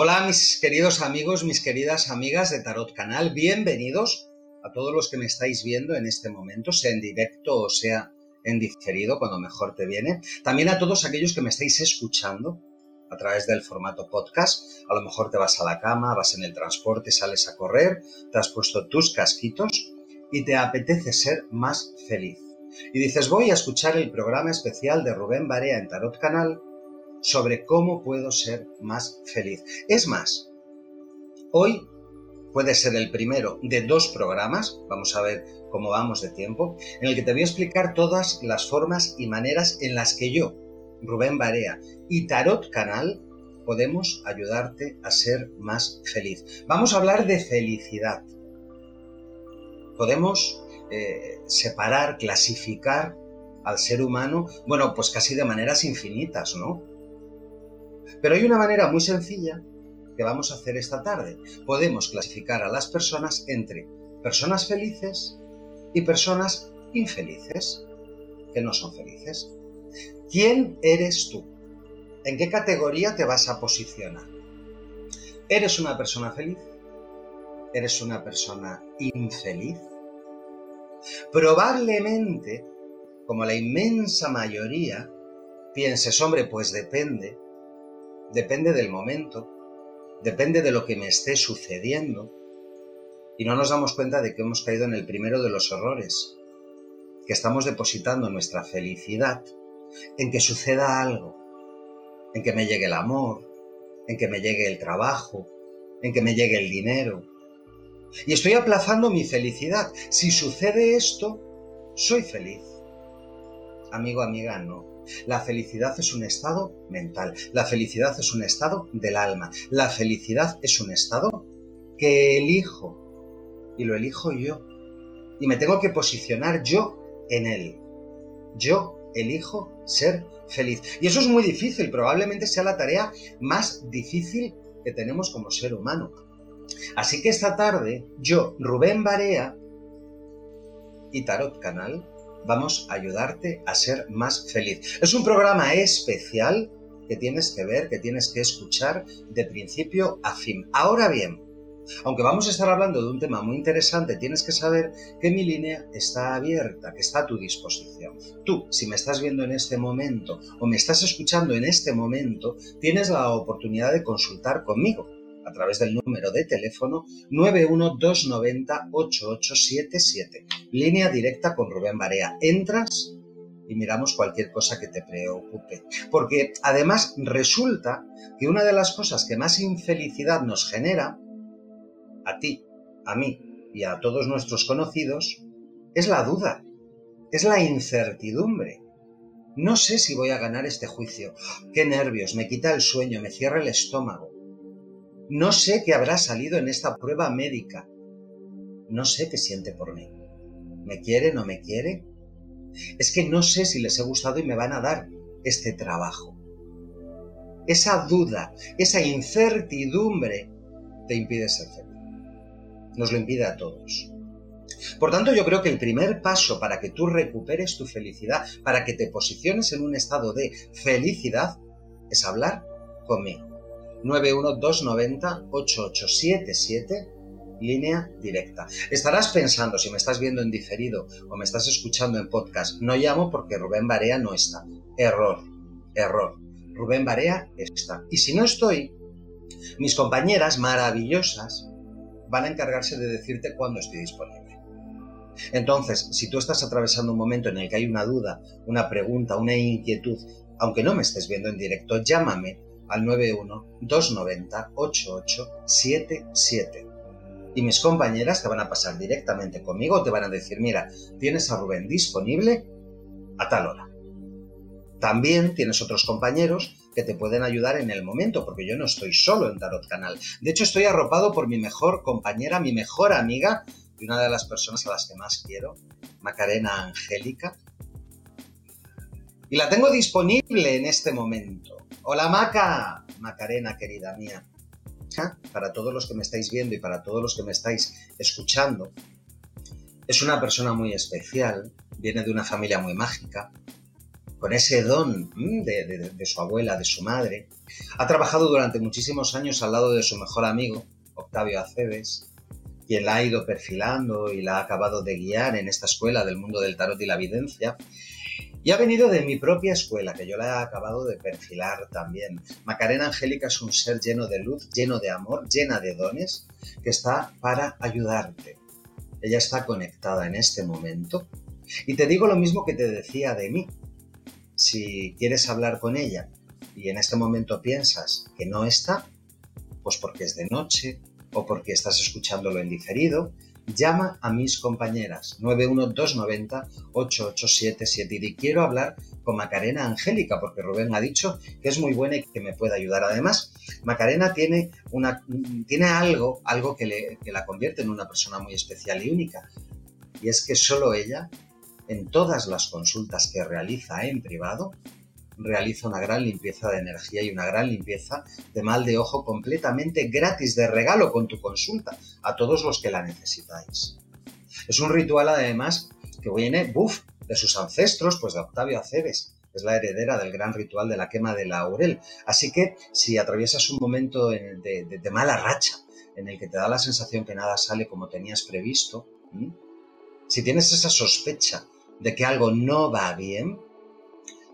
Hola mis queridos amigos, mis queridas amigas de Tarot Canal, bienvenidos a todos los que me estáis viendo en este momento, sea en directo o sea en diferido, cuando mejor te viene. También a todos aquellos que me estáis escuchando a través del formato podcast. A lo mejor te vas a la cama, vas en el transporte, sales a correr, te has puesto tus casquitos y te apetece ser más feliz. Y dices, voy a escuchar el programa especial de Rubén Barea en Tarot Canal sobre cómo puedo ser más feliz. Es más, hoy puede ser el primero de dos programas, vamos a ver cómo vamos de tiempo, en el que te voy a explicar todas las formas y maneras en las que yo, Rubén Barea y Tarot Canal podemos ayudarte a ser más feliz. Vamos a hablar de felicidad. Podemos eh, separar, clasificar al ser humano, bueno, pues casi de maneras infinitas, ¿no? Pero hay una manera muy sencilla que vamos a hacer esta tarde. Podemos clasificar a las personas entre personas felices y personas infelices, que no son felices. ¿Quién eres tú? ¿En qué categoría te vas a posicionar? ¿Eres una persona feliz? ¿Eres una persona infeliz? Probablemente, como la inmensa mayoría, pienses, hombre, pues depende, depende del momento, depende de lo que me esté sucediendo, y no nos damos cuenta de que hemos caído en el primero de los errores, que estamos depositando nuestra felicidad en que suceda algo, en que me llegue el amor, en que me llegue el trabajo, en que me llegue el dinero. Y estoy aplazando mi felicidad. Si sucede esto, soy feliz. Amigo, amiga, no. La felicidad es un estado mental. La felicidad es un estado del alma. La felicidad es un estado que elijo. Y lo elijo yo. Y me tengo que posicionar yo en él. Yo elijo ser feliz. Y eso es muy difícil. Probablemente sea la tarea más difícil que tenemos como ser humano. Así que esta tarde, yo, Rubén Barea y Tarot Canal, vamos a ayudarte a ser más feliz. Es un programa especial que tienes que ver, que tienes que escuchar de principio a fin. Ahora bien, aunque vamos a estar hablando de un tema muy interesante, tienes que saber que mi línea está abierta, que está a tu disposición. Tú, si me estás viendo en este momento o me estás escuchando en este momento, tienes la oportunidad de consultar conmigo a través del número de teléfono 912908877, línea directa con Rubén Barea. Entras y miramos cualquier cosa que te preocupe. Porque además resulta que una de las cosas que más infelicidad nos genera, a ti, a mí y a todos nuestros conocidos, es la duda, es la incertidumbre. No sé si voy a ganar este juicio. Qué nervios, me quita el sueño, me cierra el estómago. No sé qué habrá salido en esta prueba médica. No sé qué siente por mí. ¿Me quiere, no me quiere? Es que no sé si les he gustado y me van a dar este trabajo. Esa duda, esa incertidumbre te impide ser feliz. Nos lo impide a todos. Por tanto, yo creo que el primer paso para que tú recuperes tu felicidad, para que te posiciones en un estado de felicidad, es hablar conmigo. 91290-8877, línea directa. Estarás pensando, si me estás viendo en diferido o me estás escuchando en podcast, no llamo porque Rubén Barea no está. Error, error. Rubén Barea está. Y si no estoy, mis compañeras maravillosas van a encargarse de decirte cuándo estoy disponible. Entonces, si tú estás atravesando un momento en el que hay una duda, una pregunta, una inquietud, aunque no me estés viendo en directo, llámame al 91-290-8877. Y mis compañeras te van a pasar directamente conmigo, te van a decir, mira, tienes a Rubén disponible a tal hora. También tienes otros compañeros que te pueden ayudar en el momento, porque yo no estoy solo en Tarot Canal. De hecho, estoy arropado por mi mejor compañera, mi mejor amiga y una de las personas a las que más quiero, Macarena Angélica. Y la tengo disponible en este momento. Hola Maca, Macarena querida mía. Para todos los que me estáis viendo y para todos los que me estáis escuchando, es una persona muy especial, viene de una familia muy mágica, con ese don de, de, su abuela, de su madre. Ha trabajado durante muchísimos años al lado de su mejor amigo, Octavio Aceves, quien la ha ido perfilando y la ha acabado de guiar en esta escuela del mundo del tarot y la evidencia. Y ha venido de mi propia escuela, que yo la he acabado de perfilar también. Macarena Angélica es un ser lleno de luz, lleno de amor, llena de dones, que está para ayudarte. Ella está conectada en este momento. Y te digo lo mismo que te decía de mí. Si quieres hablar con ella y en este momento piensas que no está, pues porque es de noche o porque estás escuchándolo en diferido, llama a mis compañeras 91290-8877 y quiero hablar con Macarena Angélica porque Rubén ha dicho que es muy buena y que me puede ayudar. Además, Macarena tiene, una, tiene algo, algo que la convierte en una persona muy especial y única y es que solo ella, en todas las consultas que realiza en privado, realiza una gran limpieza de energía y una gran limpieza de mal de ojo completamente gratis de regalo con tu consulta a todos los que la necesitáis. Es un ritual además que viene, buf, de sus ancestros, pues de Octavio Aceves, es la heredera del gran ritual de la quema de laurel. Así que si atraviesas un momento de, mala racha, en el que te da la sensación que nada sale como tenías previsto, si tienes esa sospecha de que algo no va bien,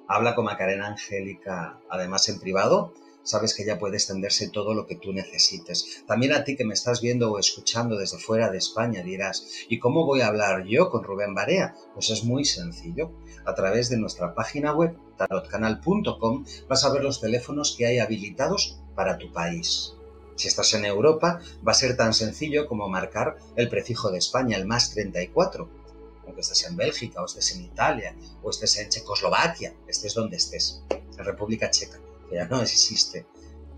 Habla con Macarena Angélica, además en privado. Sabes que ya puede extenderse todo lo que tú necesites. También a ti que me estás viendo o escuchando desde fuera de España dirás, ¿y cómo voy a hablar yo con Rubén Barea? Pues es muy sencillo. A través de nuestra página web, tarotcanal.com, vas a ver los teléfonos que hay habilitados para tu país. Si estás en Europa, va a ser tan sencillo como marcar el prefijo de España, el más 34 aunque estés en Bélgica, o estés en Italia, o estés en Checoslovaquia, estés donde estés, en República Checa, que ya no existe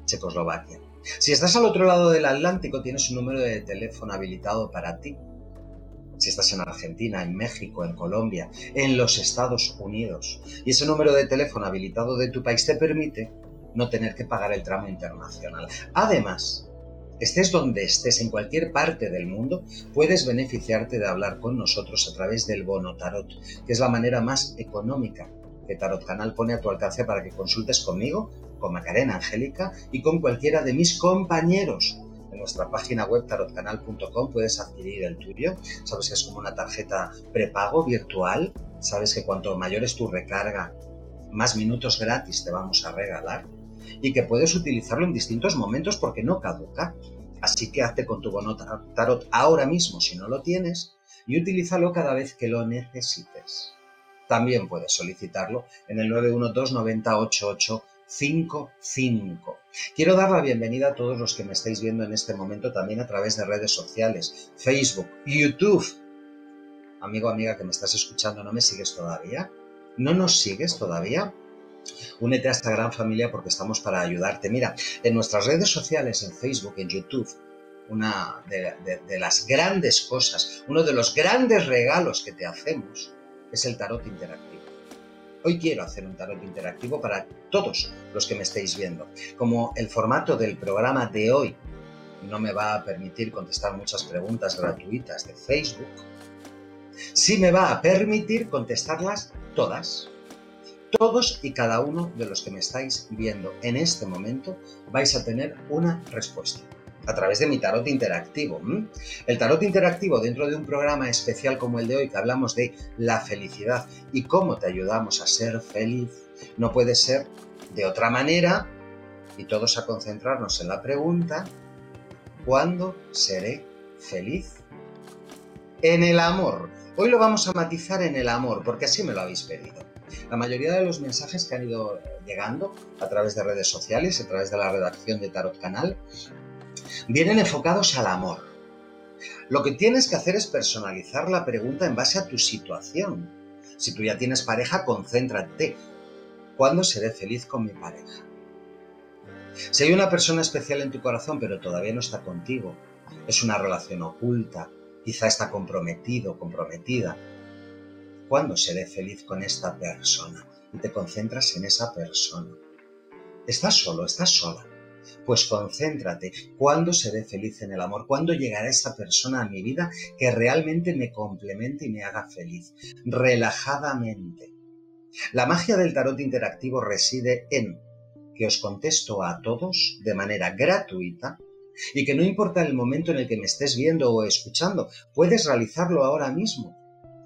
Checoslovaquia. Si estás al otro lado del Atlántico, tienes un número de teléfono habilitado para ti. Si estás en Argentina, en México, en Colombia, en los Estados Unidos, y ese número de teléfono habilitado de tu país te permite no tener que pagar el tramo internacional. Además, Estés donde estés, en cualquier parte del mundo, puedes beneficiarte de hablar con nosotros a través del bono tarot, que es la manera más económica que Tarot Canal pone a tu alcance para que consultes conmigo, con Macarena Angélica y con cualquiera de mis compañeros. En nuestra página web tarotcanal.com puedes adquirir el tuyo. Sabes que es como una tarjeta prepago virtual. Sabes que cuanto mayor es tu recarga, más minutos gratis te vamos a regalar y que puedes utilizarlo en distintos momentos porque no caduca. Así que hazte con tu bono tarot ahora mismo si no lo tienes y utilízalo cada vez que lo necesites. También puedes solicitarlo en el 912-908855. Quiero dar la bienvenida a todos los que me estáis viendo en este momento también a través de redes sociales, Facebook, YouTube. Amigo, amiga que me estás escuchando, ¿no me sigues todavía? ¿No nos sigues todavía? Únete a esta gran familia porque estamos para ayudarte. Mira, en nuestras redes sociales, en Facebook, en YouTube, una de, las grandes cosas, uno de los grandes regalos que te hacemos es el tarot interactivo. Hoy quiero hacer un tarot interactivo para todos los que me estéis viendo. Como el formato del programa de hoy no me va a permitir contestar muchas preguntas gratuitas de Facebook, sí me va a permitir contestarlas todas todos y cada uno de los que me estáis viendo en este momento vais a tener una respuesta a través de mi tarot interactivo. El tarot interactivo dentro de un programa especial como el de hoy que hablamos de la felicidad y cómo te ayudamos a ser feliz, no puede ser de otra manera y todos a concentrarnos en la pregunta, ¿cuándo seré feliz? En el amor. Hoy lo vamos a matizar en el amor porque así me lo habéis pedido. La mayoría de los mensajes que han ido llegando a través de redes sociales, a través de la redacción de Tarot Canal, vienen enfocados al amor. Lo que tienes que hacer es personalizar la pregunta en base a tu situación. Si tú ya tienes pareja, concéntrate. ¿Cuándo seré feliz con mi pareja? Si hay una persona especial en tu corazón pero todavía no está contigo, es una relación oculta, quizá está comprometido, comprometida, ¿Cuándo seré feliz con esta persona? Y te concentras en esa persona. ¿Estás solo? ¿Estás sola? Pues concéntrate. ¿Cuándo seré feliz en el amor? ¿Cuándo llegará esa persona a mi vida que realmente me complemente y me haga feliz? Relajadamente. La magia del tarot interactivo reside en que os contesto a todos de manera gratuita y que no importa el momento en el que me estés viendo o escuchando, puedes realizarlo ahora mismo.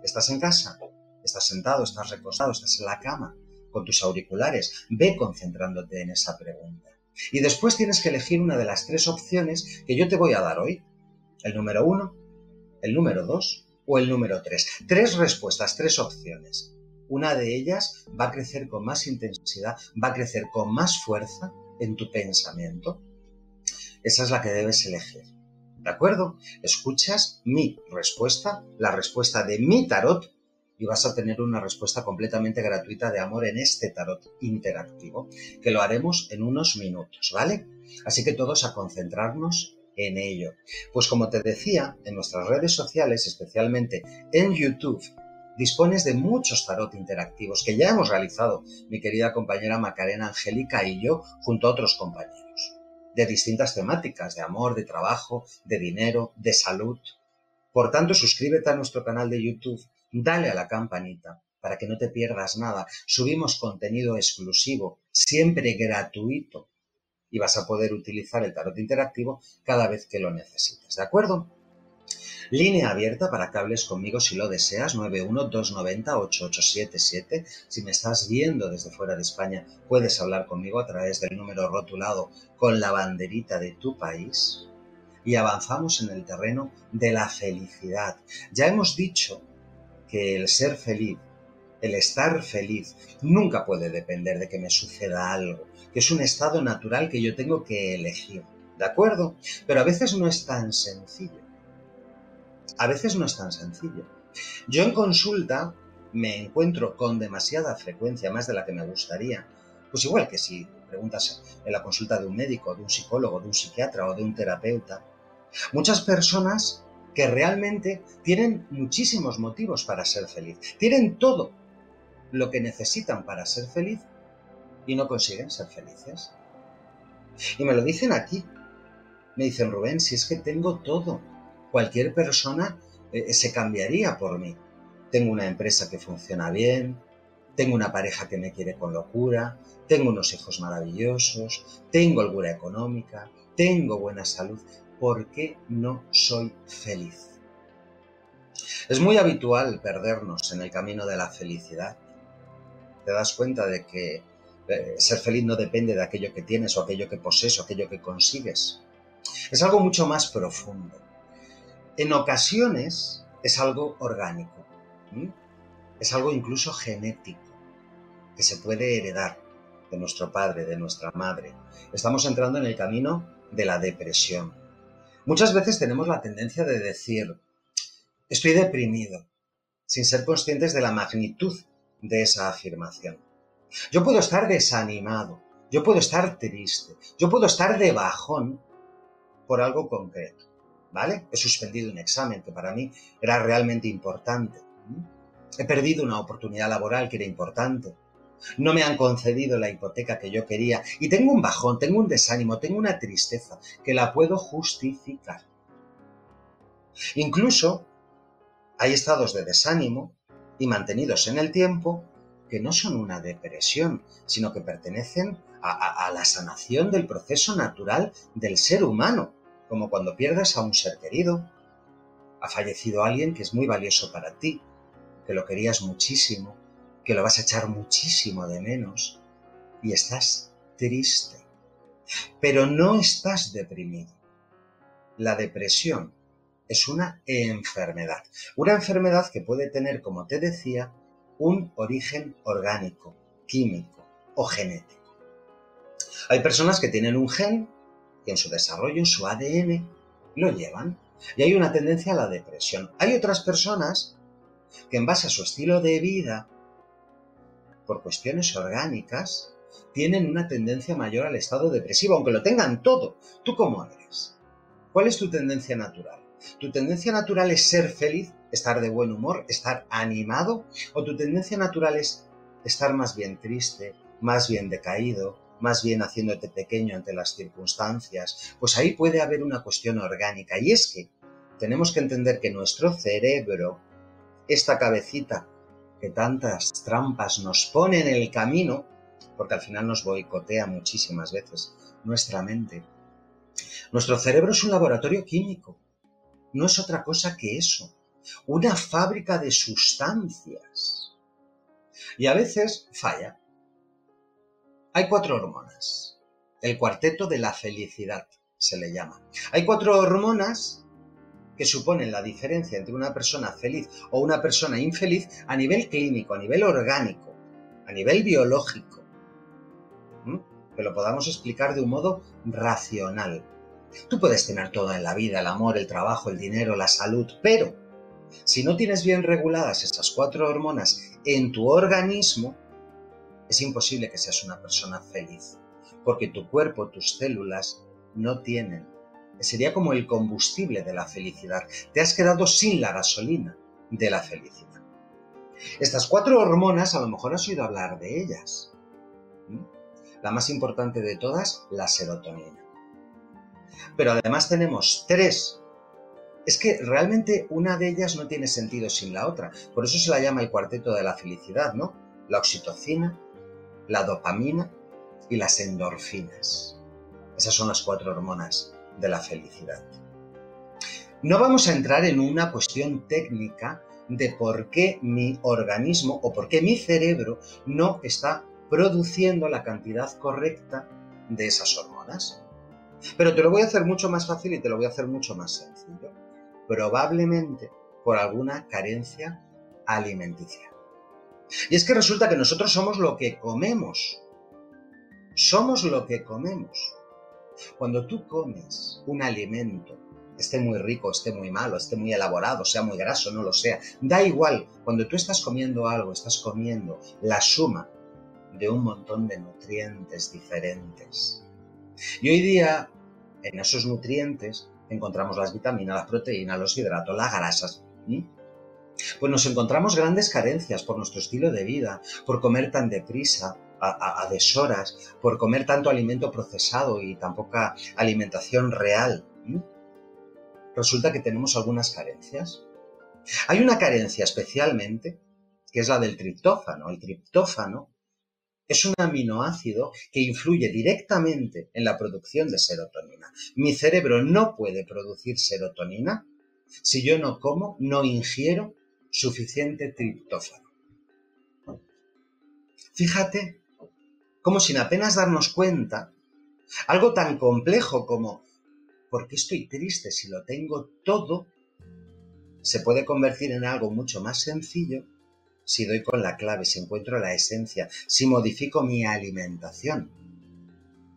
Estás en casa, estás sentado, estás recostado, estás en la cama, con tus auriculares, ve concentrándote en esa pregunta. Y después tienes que elegir una de las tres opciones que yo te voy a dar hoy. El número uno, el número dos o el número tres. Tres respuestas, tres opciones. Una de ellas va a crecer con más intensidad, va a crecer con más fuerza en tu pensamiento esa es la que debes elegir. ¿De acuerdo? Escuchas mi respuesta, la respuesta de mi tarot, y vas a tener una respuesta completamente gratuita de amor en este tarot interactivo, que lo haremos en unos minutos, ¿vale? Así que todos a concentrarnos en ello. Pues como te decía, en nuestras redes sociales, especialmente en YouTube, dispones de muchos tarot interactivos que ya hemos realizado mi querida compañera Macarena Angélica y yo junto a otros compañeros de distintas temáticas, de amor, de trabajo, de dinero, de salud. Por tanto, suscríbete a nuestro canal de YouTube, dale a la campanita para que no te pierdas nada. Subimos contenido exclusivo, siempre gratuito, y vas a poder utilizar el tarot interactivo cada vez que lo necesites, ¿de acuerdo? Línea abierta para que hables conmigo si lo deseas, 912908877. Si me estás viendo desde fuera de España, puedes hablar conmigo a través del número rotulado con la banderita de tu país. Y avanzamos en el terreno de la felicidad. Ya hemos dicho que el ser feliz, el estar feliz, nunca puede depender de que me suceda algo, que es un estado natural que yo tengo que elegir. ¿De acuerdo? Pero a veces no es tan sencillo a veces no es tan sencillo. Yo en consulta me encuentro con demasiada frecuencia, más de la que me gustaría, pues igual que si preguntas en la consulta de un médico, de un psicólogo, de un psiquiatra o de un terapeuta, muchas personas que realmente tienen muchísimos motivos para ser feliz, tienen todo lo que necesitan para ser feliz y no consiguen ser felices. Y me lo dicen aquí. Me dicen, Rubén, si es que tengo todo, cualquier persona eh, se cambiaría por mí. Tengo una empresa que funciona bien, tengo una pareja que me quiere con locura, tengo unos hijos maravillosos, tengo holgura económica, tengo buena salud. ¿Por qué no soy feliz? Es muy habitual perdernos en el camino de la felicidad. Te das cuenta de que eh, ser feliz no depende de aquello que tienes o aquello que posees o aquello que consigues. Es algo mucho más profundo en ocasiones es algo orgánico, es algo incluso genético, que se puede heredar de nuestro padre, de nuestra madre. Estamos entrando en el camino de la depresión. Muchas veces tenemos la tendencia de decir, estoy deprimido, sin ser conscientes de la magnitud de esa afirmación. Yo puedo estar desanimado, yo puedo estar triste, yo puedo estar de bajón por algo concreto. ¿vale? He suspendido un examen que para mí era realmente importante. He perdido una oportunidad laboral que era importante. No me han concedido la hipoteca que yo quería y tengo un bajón, tengo un desánimo, tengo una tristeza que la puedo justificar. Incluso hay estados de desánimo y mantenidos en el tiempo que no son una depresión, sino que pertenecen a, la sanación del proceso natural del ser humano como cuando pierdas a un ser querido. Ha fallecido alguien que es muy valioso para ti, que lo querías muchísimo, que lo vas a echar muchísimo de menos y estás triste. Pero no estás deprimido. La depresión es una enfermedad. Una enfermedad que puede tener, como te decía, un origen orgánico, químico o genético. Hay personas que tienen un gen que en su desarrollo, en su ADN, lo llevan. Y hay una tendencia a la depresión. Hay otras personas que en base a su estilo de vida, por cuestiones orgánicas, tienen una tendencia mayor al estado depresivo, aunque lo tengan todo. ¿Tú cómo eres? ¿Cuál es tu tendencia natural? ¿Tu tendencia natural es ser feliz, estar de buen humor, estar animado? ¿O tu tendencia natural es estar más bien triste, más bien decaído, más bien haciéndote pequeño ante las circunstancias, pues ahí puede haber una cuestión orgánica. Y es que tenemos que entender que nuestro cerebro, esta cabecita que tantas trampas nos pone en el camino, porque al final nos boicotea muchísimas veces nuestra mente. Nuestro cerebro es un laboratorio químico, no es otra cosa que eso, una fábrica de sustancias. Y a veces falla. Hay cuatro hormonas, el cuarteto de la felicidad se le llama. Hay cuatro hormonas que suponen la diferencia entre una persona feliz o una persona infeliz a nivel clínico, a nivel orgánico, a nivel biológico. Que lo podamos explicar de un modo racional. Tú puedes tener todo en la vida, el amor, el trabajo, el dinero, la salud, pero si no tienes bien reguladas esas cuatro hormonas en tu organismo, es imposible que seas una persona feliz, porque tu cuerpo, tus células, no tienen. Sería como el combustible de la felicidad. Te has quedado sin la gasolina de la felicidad. Estas cuatro hormonas, a lo mejor has oído hablar de ellas. La más importante de todas, la serotonina. Pero además tenemos tres. Es que realmente una de ellas no tiene sentido sin la otra. Por eso se la llama el cuarteto de la felicidad, ¿no? La oxitocina, la dopamina y las endorfinas. Esas son las cuatro hormonas de la felicidad. No vamos a entrar en una cuestión técnica de por qué mi organismo o por qué mi cerebro no está produciendo la cantidad correcta de esas hormonas. Pero te lo voy a hacer mucho más fácil y te lo voy a hacer mucho más sencillo. Probablemente por alguna carencia alimenticia. Y es que resulta que nosotros somos lo que comemos. Somos lo que comemos. Cuando tú comes un alimento, esté muy rico, esté muy malo, esté muy elaborado, sea muy graso, no lo sea, da igual, cuando tú estás comiendo algo, estás comiendo la suma de un montón de nutrientes diferentes. Y hoy día, en esos nutrientes, encontramos las vitaminas, las proteínas, los hidratos, las grasas. Pues nos encontramos grandes carencias por nuestro estilo de vida, por comer tan deprisa, a, deshoras, por comer tanto alimento procesado y tan poca alimentación real. Resulta que tenemos algunas carencias. Hay una carencia especialmente, que es la del triptófano. El triptófano es un aminoácido que influye directamente en la producción de serotonina. Mi cerebro no puede producir serotonina si yo no como, no ingiero suficiente triptófano. Fíjate como sin apenas darnos cuenta, algo tan complejo como ¿por qué estoy triste si lo tengo todo? se puede convertir en algo mucho más sencillo si doy con la clave, si encuentro la esencia, si modifico mi alimentación.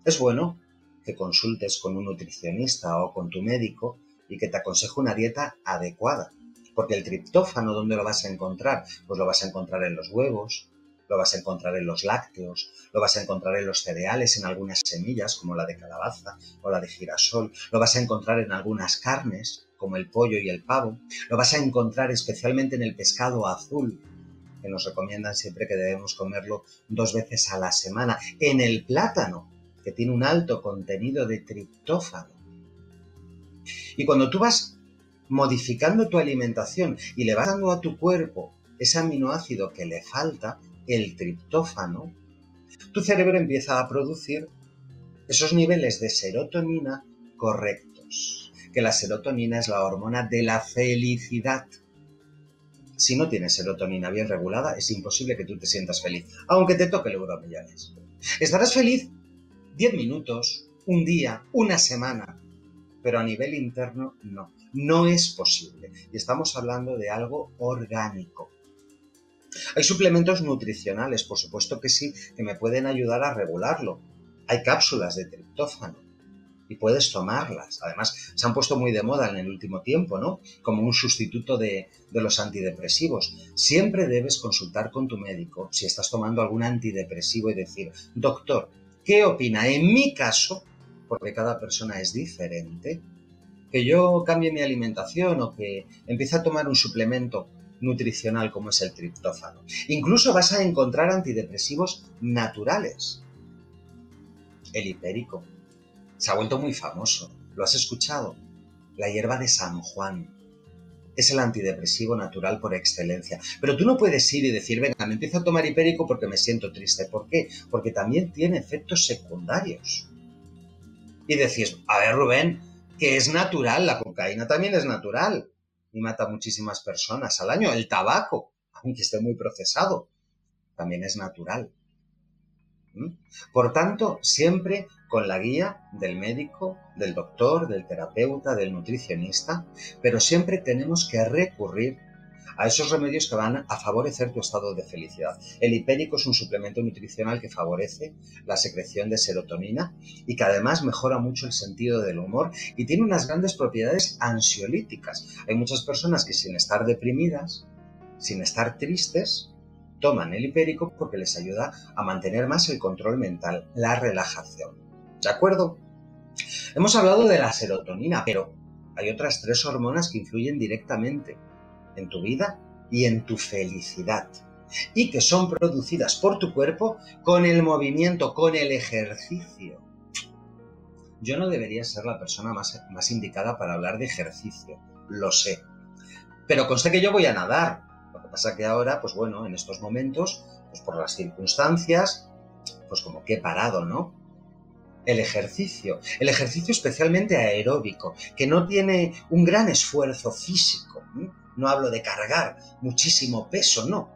Es bueno que consultes con un nutricionista o con tu médico y que te aconseje una dieta adecuada. Porque el triptófano, ¿dónde lo vas a encontrar? Pues lo vas a encontrar en los huevos, lo vas a encontrar en los lácteos, lo vas a encontrar en los cereales, en algunas semillas como la de calabaza o la de girasol, lo vas a encontrar en algunas carnes como el pollo y el pavo, lo vas a encontrar especialmente en el pescado azul, que nos recomiendan siempre que debemos comerlo dos veces a la semana, en el plátano, que tiene un alto contenido de triptófano. Y cuando tú vas modificando tu alimentación y le vas dando a tu cuerpo ese aminoácido que le falta, el triptófano, tu cerebro empieza a producir esos niveles de serotonina correctos, que la serotonina es la hormona de la felicidad. Si no tienes serotonina bien regulada, es imposible que tú te sientas feliz, aunque te toque el euro millones. Estarás feliz 10 minutos, un día, una semana, pero a nivel interno no, no es posible. Y estamos hablando de algo orgánico. Hay suplementos nutricionales, por supuesto que sí, que me pueden ayudar a regularlo. Hay cápsulas de triptófano y puedes tomarlas. Además, se han puesto muy de moda en el último tiempo, ¿no? Como un sustituto de, los antidepresivos. Siempre debes consultar con tu médico si estás tomando algún antidepresivo y decir, doctor, ¿qué opina? En mi caso, porque cada persona es diferente, que yo cambie mi alimentación o que empiece a tomar un suplemento nutricional como es el triptófano. Incluso vas a encontrar antidepresivos naturales. El hipérico. Se ha vuelto muy famoso. ¿Lo has escuchado? La hierba de San Juan. es el antidepresivo natural por excelencia. Pero tú no puedes ir y decir, venga, me empiezo a tomar hipérico porque me siento triste. ¿Por qué? Porque también tiene efectos secundarios. Y decís, a ver, Rubén, que es natural, la cocaína también es natural y mata a muchísimas personas al año. El tabaco, aunque esté muy procesado, también es natural. ¿Mm? Por tanto, siempre con la guía del médico, del doctor, del terapeuta, del nutricionista, pero siempre tenemos que recurrir a esos remedios que van a favorecer tu estado de felicidad. El hipérico es un suplemento nutricional que favorece la secreción de serotonina y que además mejora mucho el sentido del humor y tiene unas grandes propiedades ansiolíticas. Hay muchas personas que sin estar deprimidas, sin estar tristes, toman el hipérico porque les ayuda a mantener más el control mental, la relajación. ¿De acuerdo? Hemos hablado de la serotonina, pero hay otras tres hormonas que influyen directamente en tu vida y en tu felicidad y que son producidas por tu cuerpo con el movimiento, con el ejercicio. Yo no debería ser la persona más, más indicada para hablar de ejercicio, lo sé. Pero conste que yo voy a nadar, pasa que ahora, pues bueno, en estos momentos, pues por las circunstancias, pues como que he parado, ¿no? El ejercicio, el ejercicio especialmente aeróbico, que no tiene un gran esfuerzo físico. No hablo de cargar muchísimo peso, no.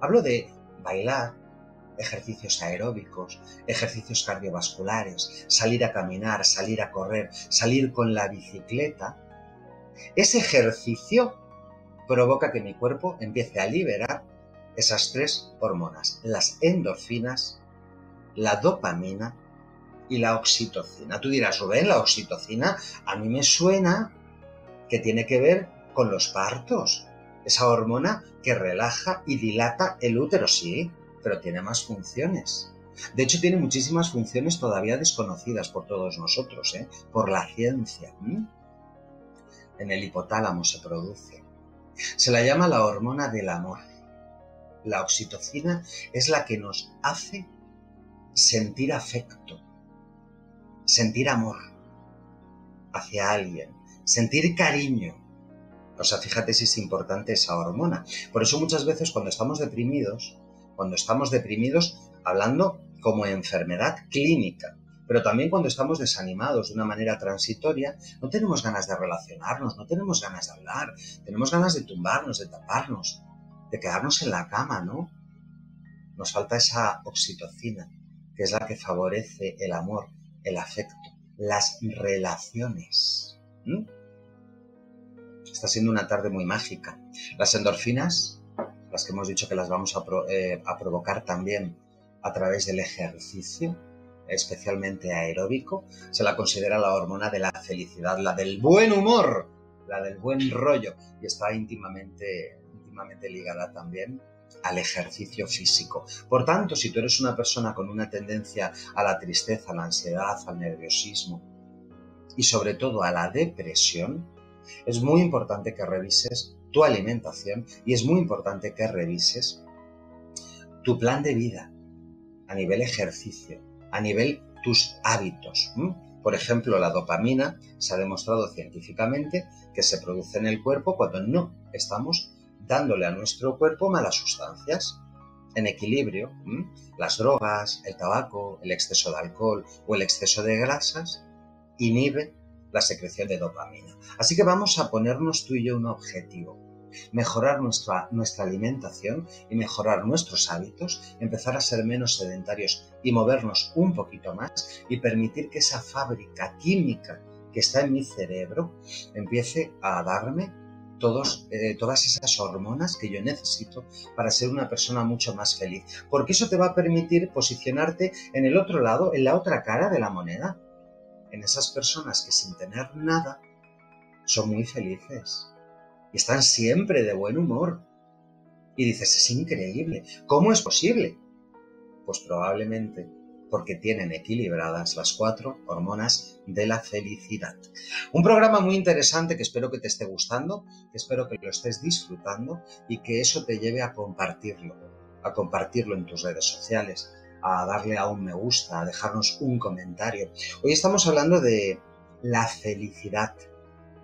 Hablo de bailar, ejercicios aeróbicos, ejercicios cardiovasculares, salir a caminar, salir a correr, salir con la bicicleta. Ese ejercicio provoca que mi cuerpo empiece a liberar esas tres hormonas, las endorfinas, la dopamina y la oxitocina. Tú dirás, Rubén, la oxitocina a mí me suena que tiene que ver con los partos. Esa hormona que relaja y dilata el útero, sí, pero tiene más funciones. De hecho, tiene muchísimas funciones todavía desconocidas por todos nosotros, ¿eh? por la ciencia. En el hipotálamo se produce. Se la llama la hormona del amor. La oxitocina es la que nos hace sentir afecto, sentir amor hacia alguien, sentir cariño. O sea, fíjate si es importante esa hormona. Por eso muchas veces cuando estamos deprimidos, cuando estamos deprimidos, hablando como enfermedad clínica, pero también cuando estamos desanimados de una manera transitoria, no tenemos ganas de relacionarnos, no tenemos ganas de hablar, tenemos ganas de tumbarnos, de taparnos, de quedarnos en la cama, ¿no? Nos falta esa oxitocina, que es la que favorece el amor, el afecto, las relaciones. Está siendo una tarde muy mágica. Las endorfinas, las que hemos dicho que las vamos a, eh, a provocar también a través del ejercicio, especialmente aeróbico, se la considera la hormona de la felicidad, la del buen humor, la del buen rollo, y está íntimamente, íntimamente ligada también al ejercicio físico. Por tanto, si tú eres una persona con una tendencia a la tristeza, a la ansiedad, al nerviosismo y sobre todo a la depresión, es muy importante que revises tu alimentación y es muy importante que revises tu plan de vida a nivel ejercicio, a nivel tus hábitos. Por ejemplo, la dopamina se ha demostrado científicamente que se produce en el cuerpo cuando no estamos dándole a nuestro cuerpo malas sustancias. En equilibrio, las drogas, el tabaco, el exceso de alcohol o el exceso de grasas inhiben la secreción de dopamina. Así que vamos a ponernos tú y yo un objetivo mejorar nuestra, nuestra alimentación y mejorar nuestros hábitos, empezar a ser menos sedentarios y movernos un poquito más y permitir que esa fábrica química que está en mi cerebro empiece a darme todos, eh, todas esas hormonas que yo necesito para ser una persona mucho más feliz. Porque eso te va a permitir posicionarte en el otro lado, en la otra cara de la moneda. En esas personas que sin tener nada son muy felices están siempre de buen humor. Y dices, es increíble, ¿cómo es posible? Pues probablemente porque tienen equilibradas las cuatro hormonas de la felicidad. Un programa muy interesante que espero que te esté gustando, espero que lo estés disfrutando y que eso te lleve a compartirlo, a compartirlo en tus redes sociales, a darle a un me gusta, a dejarnos un comentario. Hoy estamos hablando de la felicidad,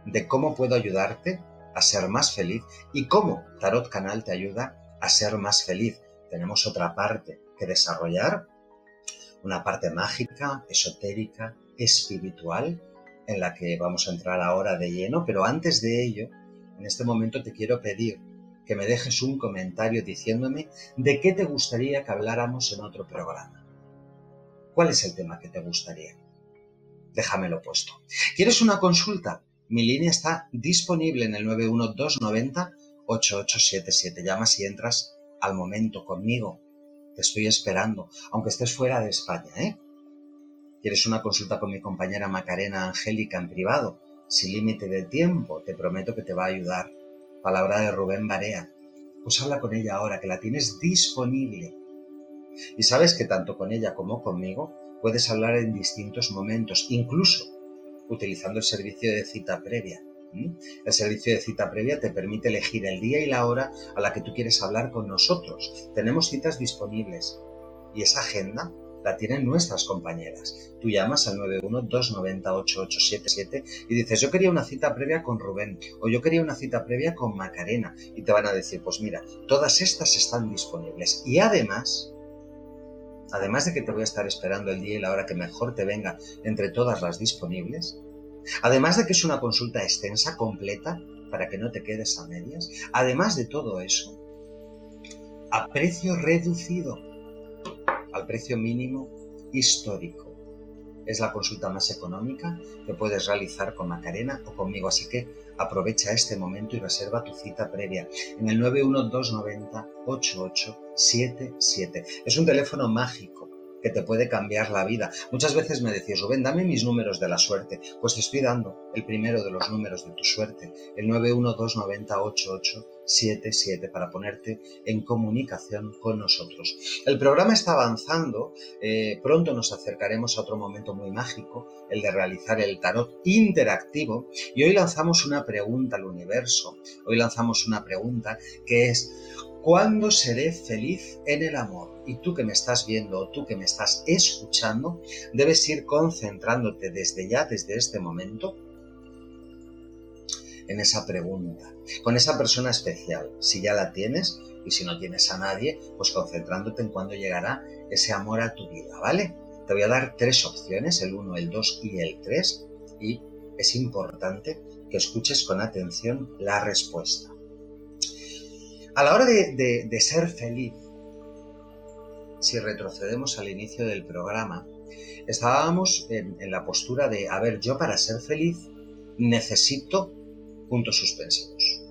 de cómo puedo ayudarte a ser más feliz y cómo Tarot Canal te ayuda a ser más feliz. Tenemos otra parte que desarrollar, una parte mágica, esotérica, espiritual, en la que vamos a entrar ahora de lleno, pero antes de ello, en este momento te quiero pedir que me dejes un comentario diciéndome de qué te gustaría que habláramos en otro programa. ¿Cuál es el tema que te gustaría? Déjamelo puesto. ¿Quieres una consulta? Mi línea está disponible en el 91290 8877. Llamas y entras al momento conmigo. Te estoy esperando, aunque estés fuera de España, ¿eh? ¿Quieres una consulta con mi compañera Macarena Angélica en privado? Sin límite de tiempo, te prometo que te va a ayudar. Palabra de Rubén Barea. Pues habla con ella ahora, que la tienes disponible. Y sabes que tanto con ella como conmigo puedes hablar en distintos momentos, incluso utilizando el servicio de cita previa. El servicio de cita previa te permite elegir el día y la hora a la que tú quieres hablar con nosotros. Tenemos citas disponibles y esa agenda la tienen nuestras compañeras. Tú llamas al 912908877 y dices, yo quería una cita previa con Rubén o yo quería una cita previa con Macarena y te van a decir, pues mira, todas estas están disponibles y además, además de que te voy a estar esperando el día y la hora que mejor te venga entre todas las disponibles, además de que es una consulta extensa, completa, para que no te quedes a medias, además de todo eso, a precio reducido al precio mínimo histórico. Es la consulta más económica que puedes realizar con Macarena o conmigo, así que aprovecha este momento y reserva tu cita previa en el 91290 8877. Es un teléfono mágico que te puede cambiar la vida. Muchas veces me decís, Rubén, dame mis números de la suerte. Pues te estoy dando el primero de los números de tu suerte, el 912908877 para ponerte en comunicación con nosotros. El programa está avanzando, eh, pronto nos acercaremos a otro momento muy mágico, el de realizar el tarot interactivo, y hoy lanzamos una pregunta al universo, hoy lanzamos una pregunta que es, ¿cuándo seré feliz en el amor? y tú que me estás viendo o tú que me estás escuchando, debes ir concentrándote desde ya, desde este momento, en esa pregunta, con esa persona especial. Si ya la tienes y si no tienes a nadie, pues concentrándote en cuándo llegará ese amor a tu vida, ¿vale? Te voy a dar tres opciones, el 1, el 2 y el 3, y es importante que escuches con atención la respuesta. A la hora de, de ser feliz, si retrocedemos al inicio del programa, estábamos en, la postura de, a ver, yo para ser feliz necesito puntos suspensivos.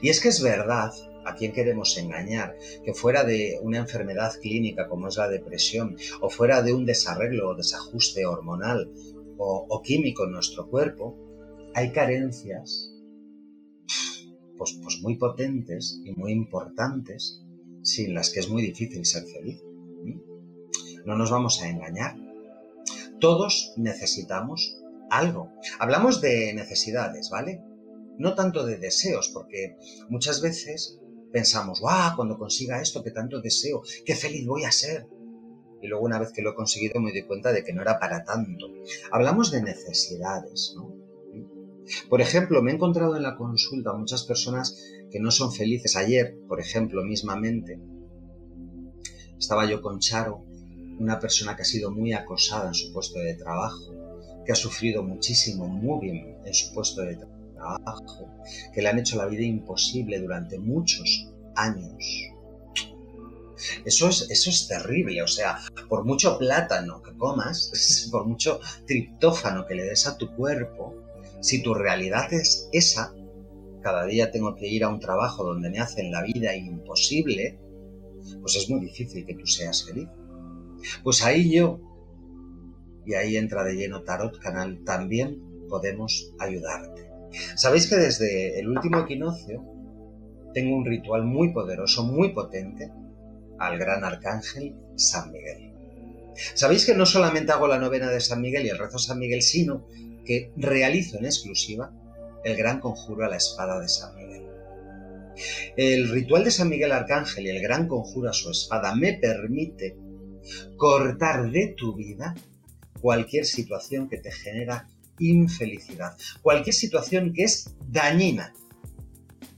Y es que es verdad, a quién queremos engañar, que fuera de una enfermedad clínica como es la depresión, o fuera de un desarreglo o desajuste hormonal o, químico en nuestro cuerpo, hay carencias pues, pues muy potentes y muy importantes sin las que es muy difícil ser feliz. No nos vamos a engañar. Todos necesitamos algo. Hablamos de necesidades, ¿vale? No tanto de deseos, porque muchas veces pensamos, ¡guau! Cuando consiga esto que tanto deseo, qué feliz voy a ser. Y luego una vez que lo he conseguido me doy cuenta de que no era para tanto. Hablamos de necesidades, ¿no? Por ejemplo, me he encontrado en la consulta muchas personas que no son felices. Ayer, por ejemplo, mismamente, estaba yo con Charo, una persona que ha sido muy acosada en su puesto de trabajo, que ha sufrido muchísimo muy bien en su puesto de trabajo, que le han hecho la vida imposible durante muchos años. Eso es, eso es terrible, o sea, por mucho plátano que comas, por mucho triptófano que le des a tu cuerpo, si tu realidad es esa, cada día tengo que ir a un trabajo donde me hacen la vida imposible, pues es muy difícil que tú seas feliz. Pues ahí yo, y ahí entra de lleno Tarot Canal, también podemos ayudarte. Sabéis que desde el último equinoccio tengo un ritual muy poderoso, muy potente, al gran arcángel San Miguel. Sabéis que no solamente hago la novena de San Miguel y el rezo San Miguel, sino que realizo en exclusiva el gran conjuro a la espada de San Miguel. El ritual de San Miguel Arcángel y el gran conjuro a su espada me permite cortar de tu vida cualquier situación que te genera infelicidad, cualquier situación que es dañina.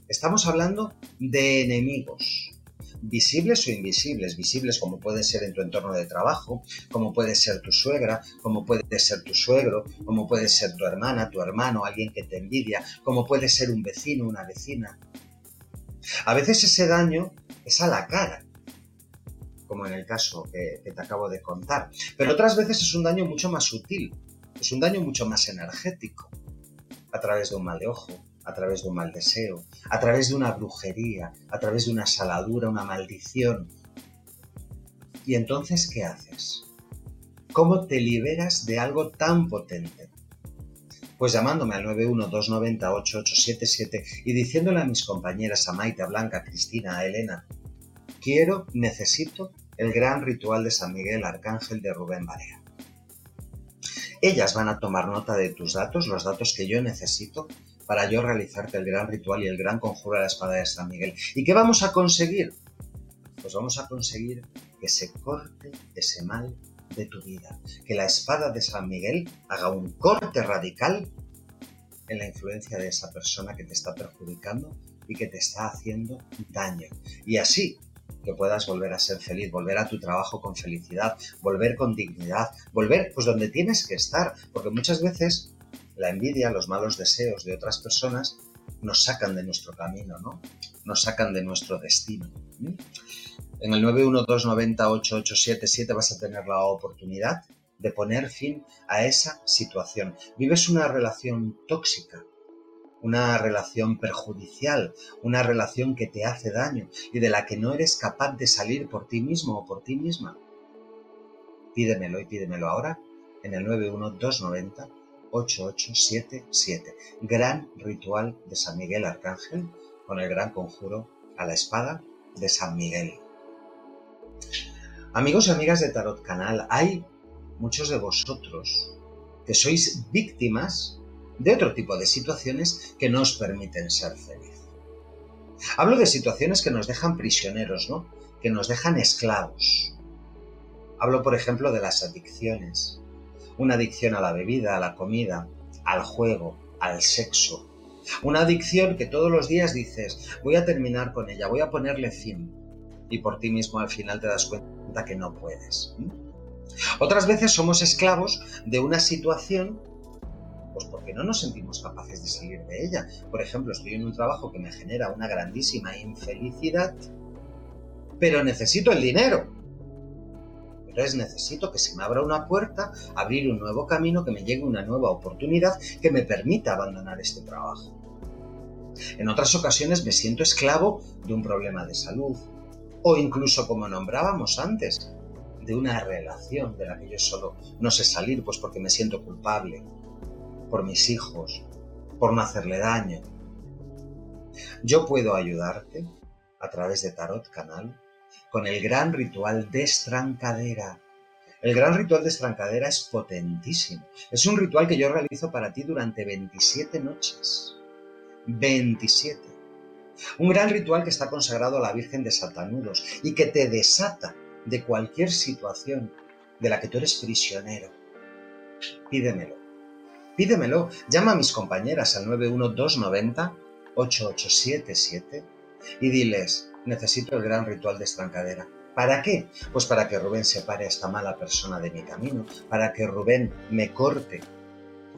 Estamos hablando de enemigos, visibles o invisibles, visibles como puede ser en tu entorno de trabajo, como puede ser tu suegra, como puede ser tu suegro, como puede ser tu hermana, tu hermano, alguien que te envidia, como puede ser un vecino, una vecina. A veces ese daño es a la cara, como en el caso que, te acabo de contar, pero otras veces es un daño mucho más sutil, es un daño mucho más energético, a través de un mal de ojo, a través de un mal deseo, a través de una brujería, a través de una saladura, una maldición. ¿Y entonces qué haces? ¿Cómo te liberas de algo tan potente? Pues llamándome al 912908877 y diciéndole a mis compañeras, a Maite, a Blanca, Cristina, a Elena, quiero, necesito el gran ritual de San Miguel Arcángel de Rubén Barea. Ellas van a tomar nota de tus datos, los datos que yo necesito para yo realizarte el gran ritual y el gran conjuro de la espada de San Miguel. ¿Y qué vamos a conseguir? Pues vamos a conseguir que se corte ese mal de tu vida, que la espada de San Miguel haga un corte radical en la influencia de esa persona que te está perjudicando y que te está haciendo daño. Y así que puedas volver a ser feliz, volver a tu trabajo con felicidad, volver con dignidad, volver pues donde tienes que estar, porque muchas veces la envidia, los malos deseos de otras personas nos sacan de nuestro camino, ¿no? Nos sacan de nuestro destino. En el 912908877 vas a tener la oportunidad de poner fin a esa situación. Vives una relación tóxica, una relación perjudicial, una relación que te hace daño y de la que no eres capaz de salir por ti mismo o por ti misma. Pídemelo y pídemelo ahora en el 91290 8877. Gran ritual de San Miguel Arcángel con el gran conjuro a la espada de San Miguel. Amigos y amigas de Tarot Canal, hay muchos de vosotros que sois víctimas de otro tipo de situaciones que no os permiten ser feliz. Hablo de situaciones que nos dejan prisioneros, ¿no? Que nos dejan esclavos. Hablo, por ejemplo, de las adicciones, una adicción a la bebida, a la comida, al juego, al sexo. Una adicción que todos los días dices, voy a terminar con ella, voy a ponerle fin. Y por ti mismo al final te das cuenta que no puedes. Otras veces somos esclavos de una situación pues porque no nos sentimos capaces de salir de ella. Por ejemplo, estoy en un trabajo que me genera una grandísima infelicidad, pero necesito el dinero. Entonces necesito que se me abra una puerta, abrir un nuevo camino, que me llegue una nueva oportunidad que me permita abandonar este trabajo. En otras ocasiones me siento esclavo de un problema de salud o incluso como nombrábamos antes, de una relación de la que yo solo no sé salir pues porque me siento culpable, por mis hijos, por no hacerle daño. Yo puedo ayudarte a través de Tarot Canal con el gran ritual de estrancadera. El gran ritual de estrancadera es potentísimo. Es un ritual que yo realizo para ti durante 27 noches. 27. Un gran ritual que está consagrado a la Virgen de Satanudos y que te desata de cualquier situación de la que tú eres prisionero. Pídemelo. Pídemelo. Llama a mis compañeras al 91290 8877 y diles, necesito el gran ritual de estancadera. ¿Para qué? Pues para que Rubén separe a esta mala persona de mi camino, para que Rubén me corte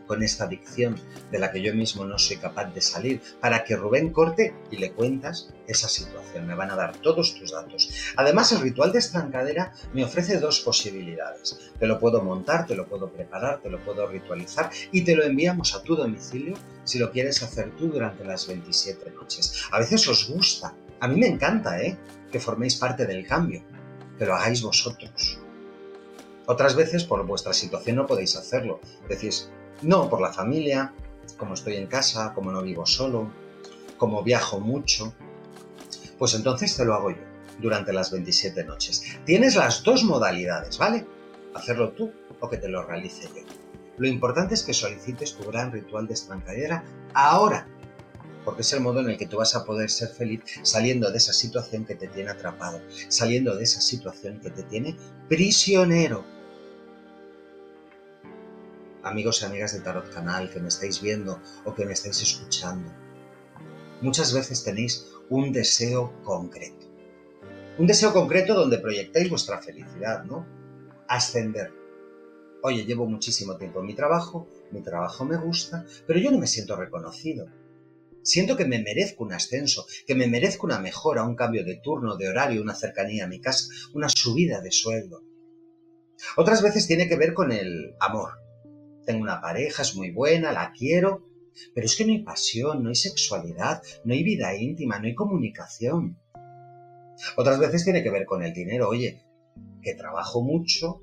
con esta adicción de la que yo mismo no soy capaz de salir, para que Rubén corte y le cuentas esa situación. Me van a dar todos tus datos. Además, el ritual de estancadera me ofrece dos posibilidades. Te lo puedo montar, te lo puedo preparar, te lo puedo ritualizar y te lo enviamos a tu domicilio si lo quieres hacer tú durante las 27 noches. A veces os gusta a mí me encanta, ¿eh? Que forméis parte del cambio, pero hagáis vosotros. Otras veces por vuestra situación no podéis hacerlo. Decís, no, por la familia, como estoy en casa, como no vivo solo, como viajo mucho. Pues entonces te lo hago yo, durante las 27 noches. Tienes las dos modalidades, ¿vale? Hacerlo tú o que te lo realice yo. Lo importante es que solicites tu gran ritual de estrancadera ahora, porque es el modo en el que tú vas a poder ser feliz saliendo de esa situación que te tiene atrapado, saliendo de esa situación que te tiene prisionero. Amigos y amigas de Tarot Canal que me estáis viendo o que me estáis escuchando, muchas veces tenéis un deseo concreto. Un deseo concreto donde proyectáis vuestra felicidad, ¿no? Ascender. Oye, llevo muchísimo tiempo en mi trabajo, mi trabajo me gusta, pero yo no me siento reconocido. Siento que me merezco un ascenso, que me merezco una mejora, un cambio de turno, de horario, una cercanía a mi casa, una subida de sueldo. Otras veces tiene que ver con el amor. Tengo una pareja, es muy buena, la quiero, pero es que no hay pasión, no hay sexualidad, no hay vida íntima, no hay comunicación. Otras veces tiene que ver con el dinero. Oye, que trabajo mucho,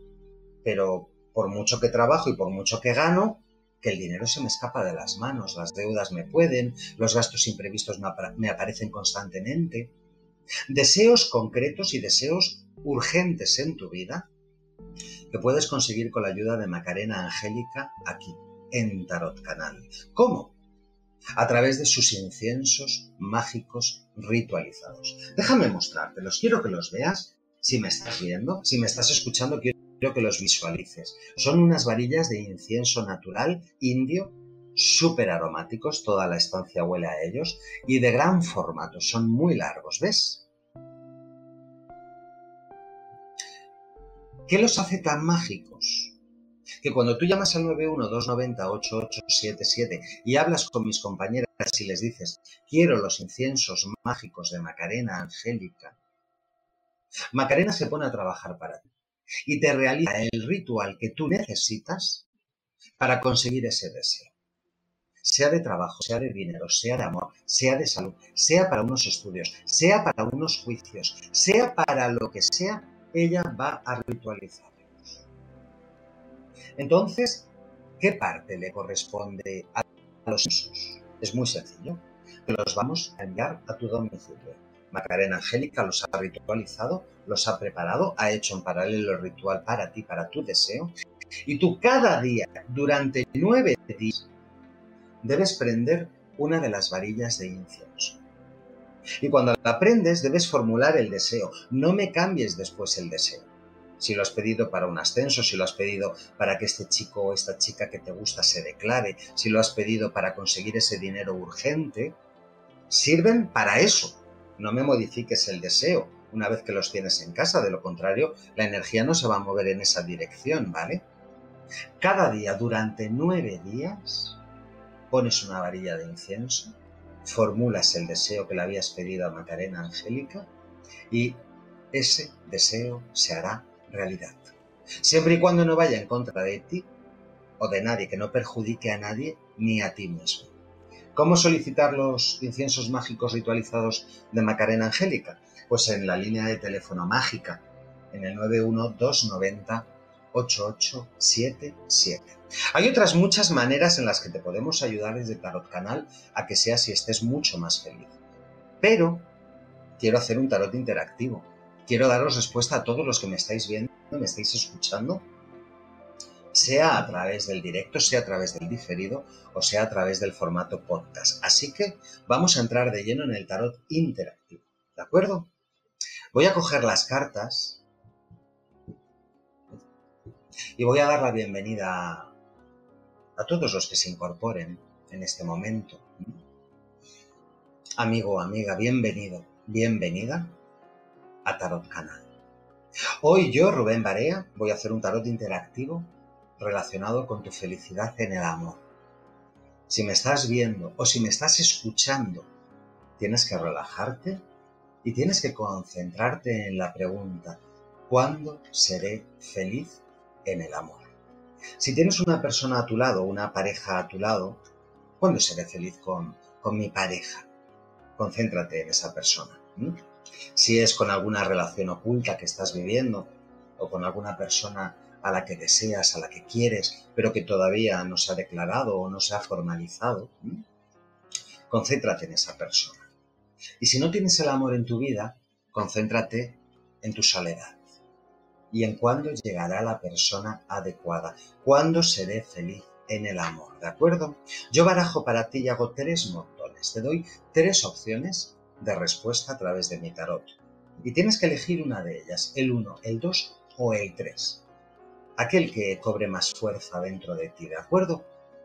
pero por mucho que trabajo y por mucho que gano, que el dinero se me escapa de las manos, las deudas me pueden, los gastos imprevistos me, aparecen constantemente. Deseos concretos y deseos urgentes en tu vida que puedes conseguir con la ayuda de Macarena Angélica aquí, en Tarot Canal. ¿Cómo? A través de sus inciensos mágicos ritualizados. Déjame mostrártelos, quiero que los veas. Si me estás viendo, si me estás escuchando, quiero que los visualices. Son unas varillas de incienso natural indio, súper aromáticos, toda la estancia huele a ellos, y de gran formato, son muy largos, ¿ves? ¿Qué los hace tan mágicos? Que cuando tú llamas al 912908877 y hablas con mis compañeras y les dices, quiero los inciensos mágicos de Macarena Angélica, Macarena se pone a trabajar para ti y te realiza el ritual que tú necesitas para conseguir ese deseo. Sea de trabajo, sea de dinero, sea de amor, sea de salud, sea para unos estudios, sea para unos juicios, sea para lo que sea, ella va a ritualizarlos. Entonces, ¿qué parte le corresponde a los usos? Es muy sencillo. Los vamos a enviar a tu domicilio. Macarena Angélica los ha ritualizado, los ha preparado, ha hecho en paralelo el ritual para ti, para tu deseo. Y tú cada día, durante nueve días, debes prender una de las varillas de incienso. Y cuando la prendes, debes formular el deseo. No me cambies después el deseo. Si lo has pedido para un ascenso, si lo has pedido para que este chico o esta chica que te gusta se declare, si lo has pedido para conseguir ese dinero urgente, sirven para eso, no me modifiques el deseo una vez que los tienes en casa, de lo contrario, la energía no se va a mover en esa dirección, ¿vale? Cada día, durante nueve días, pones una varilla de incienso, formulas el deseo que le habías pedido a Macarena Angélica y ese deseo se hará realidad. Siempre y cuando no vaya en contra de ti o de nadie, que no perjudique a nadie ni a ti mismo. ¿Cómo solicitar los inciensos mágicos ritualizados de Macarena Angélica? Pues en la línea de teléfono mágica, en el 91290 8877. Hay otras muchas maneras en las que te podemos ayudar desde Tarot Canal a que seas y estés mucho más feliz. Pero quiero hacer un tarot interactivo. Quiero daros respuesta a todos los que me estáis viendo, me estáis escuchando sea a través del directo, sea a través del diferido o sea a través del formato podcast. Así que vamos a entrar de lleno en el tarot interactivo. ¿De acuerdo? Voy a coger las cartas y voy a dar la bienvenida a todos los que se incorporen en este momento. Amigo amiga, bienvenido, bienvenida a Tarot Canal. Hoy yo, Rubén Barea, voy a hacer un tarot interactivo relacionado con tu felicidad en el amor. Si me estás viendo o si me estás escuchando, tienes que relajarte y tienes que concentrarte en la pregunta, ¿cuándo seré feliz en el amor? Si tienes una persona a tu lado, una pareja a tu lado, ¿cuándo seré feliz con, con mi pareja? Concéntrate en esa persona. Si es con alguna relación oculta que estás viviendo o con alguna persona a la que deseas, a la que quieres, pero que todavía no se ha declarado o no se ha formalizado, concéntrate en esa persona. Y si no tienes el amor en tu vida, concéntrate en tu soledad y en cuándo llegará la persona adecuada, cuándo seré feliz en el amor, ¿de acuerdo? Yo barajo para ti y hago tres montones, te doy tres opciones de respuesta a través de mi tarot. Y tienes que elegir una de ellas, el 1, el 2 o el 3 aquel que cobre más fuerza dentro de ti, ¿de acuerdo?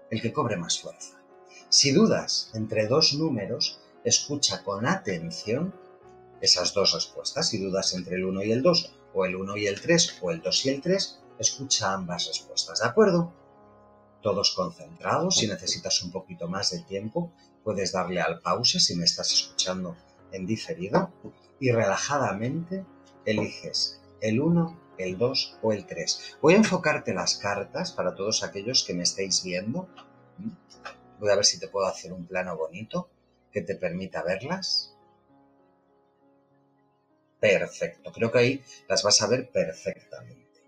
El que cobre más fuerza. Si dudas entre dos números, escucha con atención esas dos respuestas. Si dudas entre el 1 y el 2, o el 1 y el 3, o el 2 y el 3, escucha ambas respuestas, ¿de acuerdo? Todos concentrados, si necesitas un poquito más de tiempo, puedes darle al pause si me estás escuchando en diferido y relajadamente eliges el 1, el 2 o el 3. Voy a enfocarte las cartas para todos aquellos que me estéis viendo. Voy a ver si te puedo hacer un plano bonito que te permita verlas. Perfecto, creo que ahí las vas a ver perfectamente.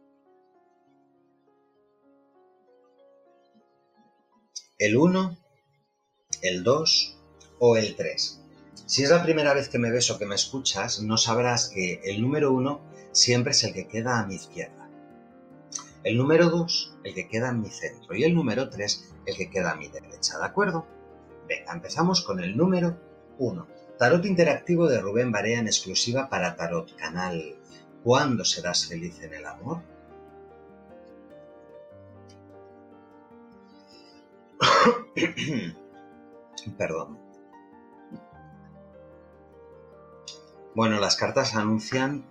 El 1, el 2 o el 3. Si es la primera vez que me ves o que me escuchas, no sabrás que el número 1 siempre es el que queda a mi izquierda. El número 2, el que queda en mi centro. Y el número 3, el que queda a mi derecha. ¿De acuerdo? Venga, empezamos con el número 1. Tarot interactivo de Rubén Barea en exclusiva para Tarot Canal. ¿Cuándo serás feliz en el amor? Perdón. Bueno, las cartas anuncian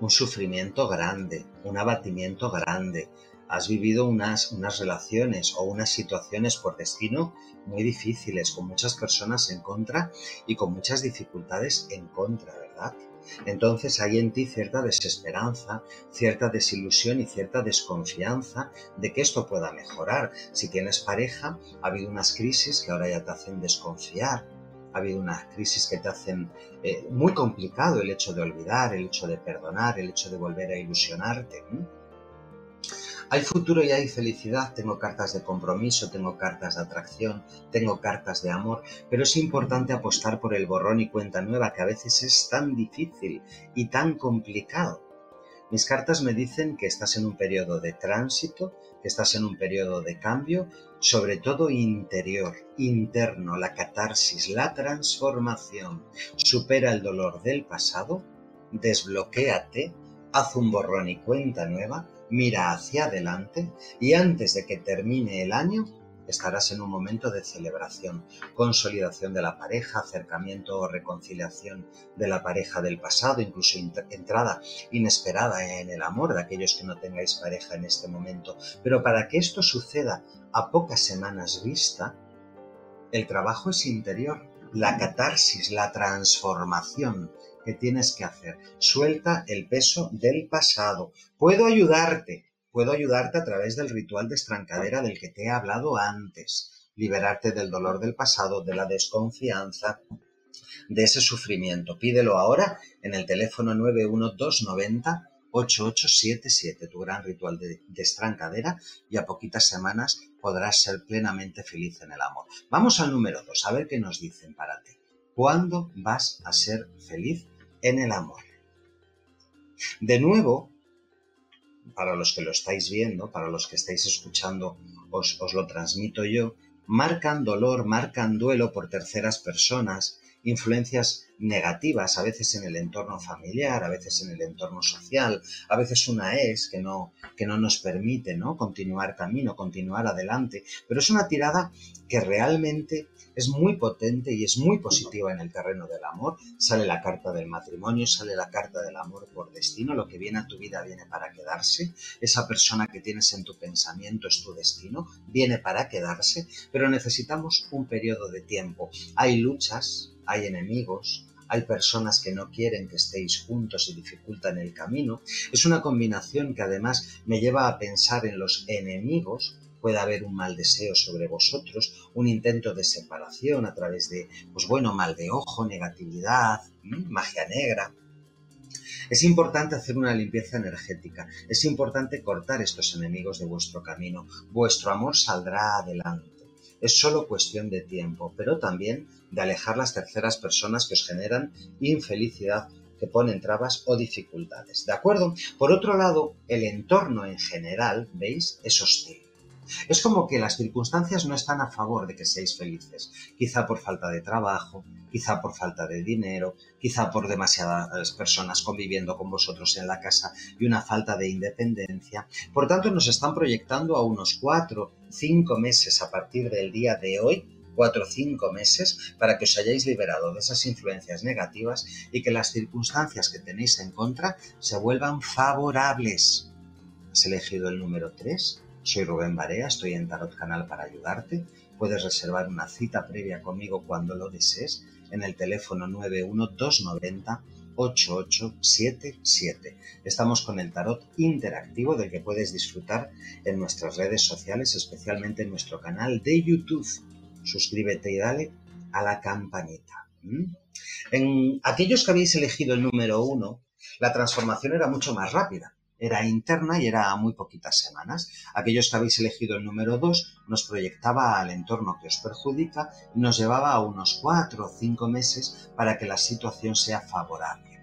un sufrimiento grande, un abatimiento grande. Has vivido unas, unas relaciones o unas situaciones por destino muy difíciles, con muchas personas en contra y con muchas dificultades en contra, ¿verdad? Entonces hay en ti cierta desesperanza, cierta desilusión y cierta desconfianza de que esto pueda mejorar. Si tienes pareja, ha habido unas crisis que ahora ya te hacen desconfiar, ha habido unas crisis que te hacen eh, muy complicado el hecho de olvidar, el hecho de perdonar, el hecho de volver a ilusionarte. Hay futuro y hay felicidad, tengo cartas de compromiso, tengo cartas de atracción, tengo cartas de amor, pero es importante apostar por el borrón y cuenta nueva que a veces es tan difícil y tan complicado. Mis cartas me dicen que estás en un periodo de tránsito, que estás en un periodo de cambio, sobre todo interior, interno, la catarsis, la transformación. Supera el dolor del pasado, desbloquéate, haz un borrón y cuenta nueva, mira hacia adelante y antes de que termine el año estarás en un momento de celebración, consolidación de la pareja, acercamiento o reconciliación de la pareja del pasado, incluso entrada inesperada en el amor de aquellos que no tengáis pareja en este momento. Pero para que esto suceda a pocas semanas vista, el trabajo es interior, la catarsis, la transformación que tienes que hacer. Suelta el peso del pasado. Puedo ayudarte, Puedo ayudarte a través del ritual de estrancadera del que te he hablado antes, liberarte del dolor del pasado, de la desconfianza, de ese sufrimiento. Pídelo ahora en el teléfono 91290 8877, tu gran ritual de, de, estrancadera, y a poquitas semanas podrás ser plenamente feliz en el amor. Vamos al número 2, a ver qué nos dicen para ti. ¿Cuándo vas a ser feliz en el amor? De nuevo, para los que lo estáis viendo, para los que estáis escuchando, os, lo transmito yo, marcan dolor, marcan duelo por terceras personas, influencias negativas, a veces en el entorno familiar, a veces en el entorno social, a veces una es que no, que no nos permite ¿no? continuar camino, continuar adelante, pero es una tirada que realmente es muy potente y es muy positiva en el terreno del amor. Sale la carta del matrimonio, sale la carta del amor por destino, lo que viene a tu vida viene para quedarse, esa persona que tienes en tu pensamiento es tu destino, viene para quedarse, pero necesitamos un periodo de tiempo. Hay luchas, hay enemigos, hay personas que no quieren que estéis juntos y dificultan el camino. Es una combinación que además me lleva a pensar en los enemigos. Puede haber un mal deseo sobre vosotros, un intento de separación a través de, pues bueno, mal de ojo, negatividad, magia negra. Es importante hacer una limpieza energética, es importante cortar estos enemigos de vuestro camino. Vuestro amor saldrá adelante. Es solo cuestión de tiempo, pero también de alejar las terceras personas que os generan infelicidad, que ponen trabas o dificultades. ¿De acuerdo? Por otro lado, el entorno en general, ¿veis? Es hostil. Es como que las circunstancias no están a favor de que seáis felices, quizá por falta de trabajo, quizá por falta de dinero, quizá por demasiadas personas conviviendo con vosotros en la casa y una falta de independencia. Por tanto, nos están proyectando a unos cuatro, cinco meses a partir del día de hoy cuatro o cinco meses para que os hayáis liberado de esas influencias negativas y que las circunstancias que tenéis en contra se vuelvan favorables. Has elegido el número 3. Soy Rubén Barea, estoy en Tarot Canal para ayudarte. Puedes reservar una cita previa conmigo cuando lo desees en el teléfono 91290 8877. Estamos con el tarot interactivo del que puedes disfrutar en nuestras redes sociales, especialmente en nuestro canal de YouTube. Suscríbete y dale a la campanita. En aquellos que habéis elegido el número uno, la transformación era mucho más rápida era interna y era a muy poquitas semanas. Aquellos que habéis elegido el número 2 nos proyectaba al entorno que os perjudica y nos llevaba a unos 4 o 5 meses para que la situación sea favorable.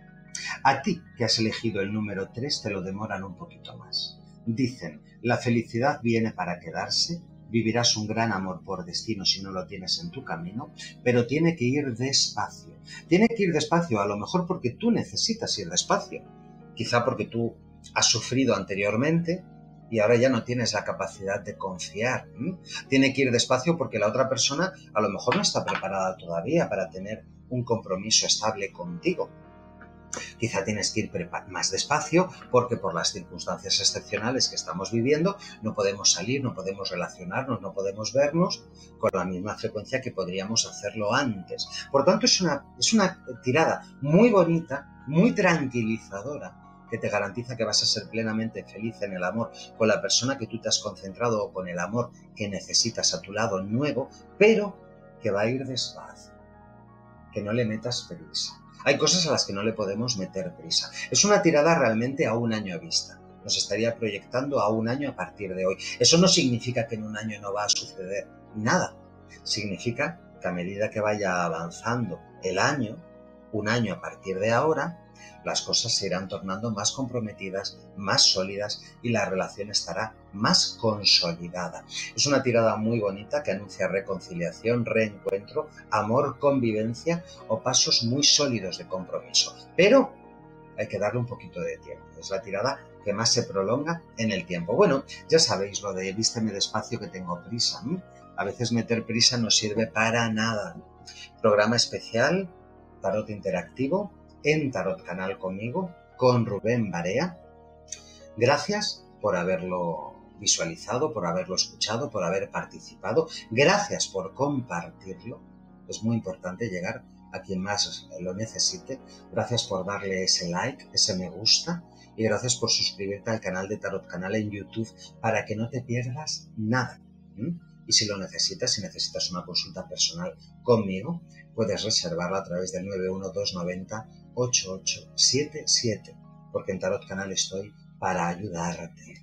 A ti que has elegido el número 3 te lo demoran un poquito más. Dicen, la felicidad viene para quedarse, vivirás un gran amor por destino si no lo tienes en tu camino, pero tiene que ir despacio. Tiene que ir despacio, a lo mejor porque tú necesitas ir despacio. Quizá porque tú has sufrido anteriormente y ahora ya no tienes la capacidad de confiar. Tiene que ir despacio porque la otra persona a lo mejor no está preparada todavía para tener un compromiso estable contigo. Quizá tienes que ir más despacio porque por las circunstancias excepcionales que estamos viviendo no podemos salir, no podemos relacionarnos, no podemos vernos con la misma frecuencia que podríamos hacerlo antes. Por tanto, es una, es una tirada muy bonita, muy tranquilizadora que te garantiza que vas a ser plenamente feliz en el amor con la persona que tú te has concentrado o con el amor que necesitas a tu lado nuevo, pero que va a ir despacio, que no le metas prisa. Hay cosas a las que no le podemos meter prisa. Es una tirada realmente a un año a vista. Nos estaría proyectando a un año a partir de hoy. Eso no significa que en un año no va a suceder nada. Significa que a medida que vaya avanzando el año, un año a partir de ahora, las cosas se irán tornando más comprometidas, más sólidas y la relación estará más consolidada. Es una tirada muy bonita que anuncia reconciliación, reencuentro, amor, convivencia o pasos muy sólidos de compromiso. Pero hay que darle un poquito de tiempo. Es la tirada que más se prolonga en el tiempo. Bueno, ya sabéis lo de vísteme despacio que tengo prisa. A veces meter prisa no sirve para nada. Programa especial, tarot interactivo, en Tarot Canal conmigo, con Rubén Barea. Gracias por haberlo visualizado, por haberlo escuchado, por haber participado. Gracias por compartirlo. Es muy importante llegar a quien más lo necesite. Gracias por darle ese like, ese me gusta. Y gracias por suscribirte al canal de Tarot Canal en YouTube para que no te pierdas nada. Y si lo necesitas, si necesitas una consulta personal conmigo, puedes reservarla a través del 91290 8877, porque en Tarot Canal estoy para ayudarte.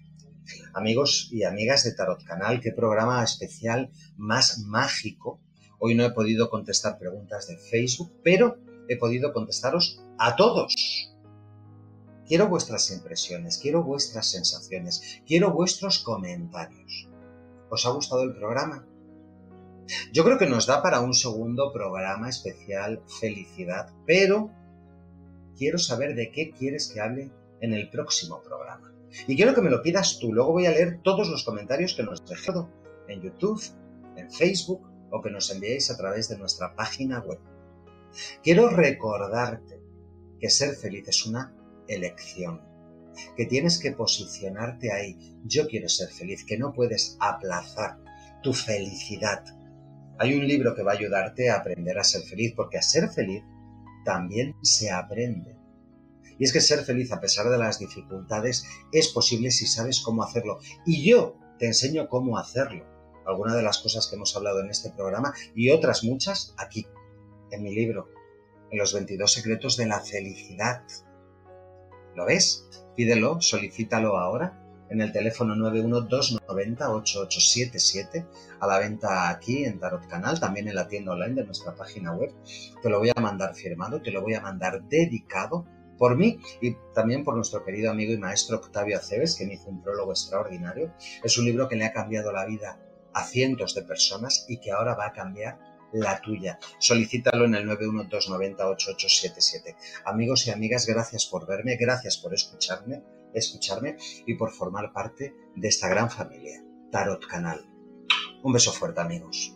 Amigos y amigas de Tarot Canal, qué programa especial más mágico. Hoy no he podido contestar preguntas de Facebook, pero he podido contestaros a todos. Quiero vuestras impresiones, quiero vuestras sensaciones, quiero vuestros comentarios. ¿Os ha gustado el programa? Yo creo que nos da para un segundo programa especial Felicidad, pero quiero saber de qué quieres que hable en el próximo programa. Y quiero que me lo pidas tú. Luego voy a leer todos los comentarios que nos has en YouTube, en Facebook o que nos enviéis a través de nuestra página web. Quiero recordarte que ser feliz es una elección, que tienes que posicionarte ahí. Yo quiero ser feliz, que no puedes aplazar tu felicidad. Hay un libro que va a ayudarte a aprender a ser feliz, porque a ser feliz también se aprende. Y es que ser feliz a pesar de las dificultades es posible si sabes cómo hacerlo. Y yo te enseño cómo hacerlo. Algunas de las cosas que hemos hablado en este programa y otras muchas aquí, en mi libro, en los 22 secretos de la felicidad. ¿Lo ves? Pídelo, solicítalo ahora en el teléfono 912908877 a la venta aquí en Tarot Canal, también en la tienda online de nuestra página web. Te lo voy a mandar firmado, te lo voy a mandar dedicado por mí y también por nuestro querido amigo y maestro Octavio Aceves, que me hizo un prólogo extraordinario. Es un libro que le ha cambiado la vida a cientos de personas y que ahora va a cambiar la tuya. Solicítalo en el 912908877. Amigos y amigas, gracias por verme, gracias por escucharme escucharme y por formar parte de esta gran familia, Tarot Canal. Un beso fuerte amigos.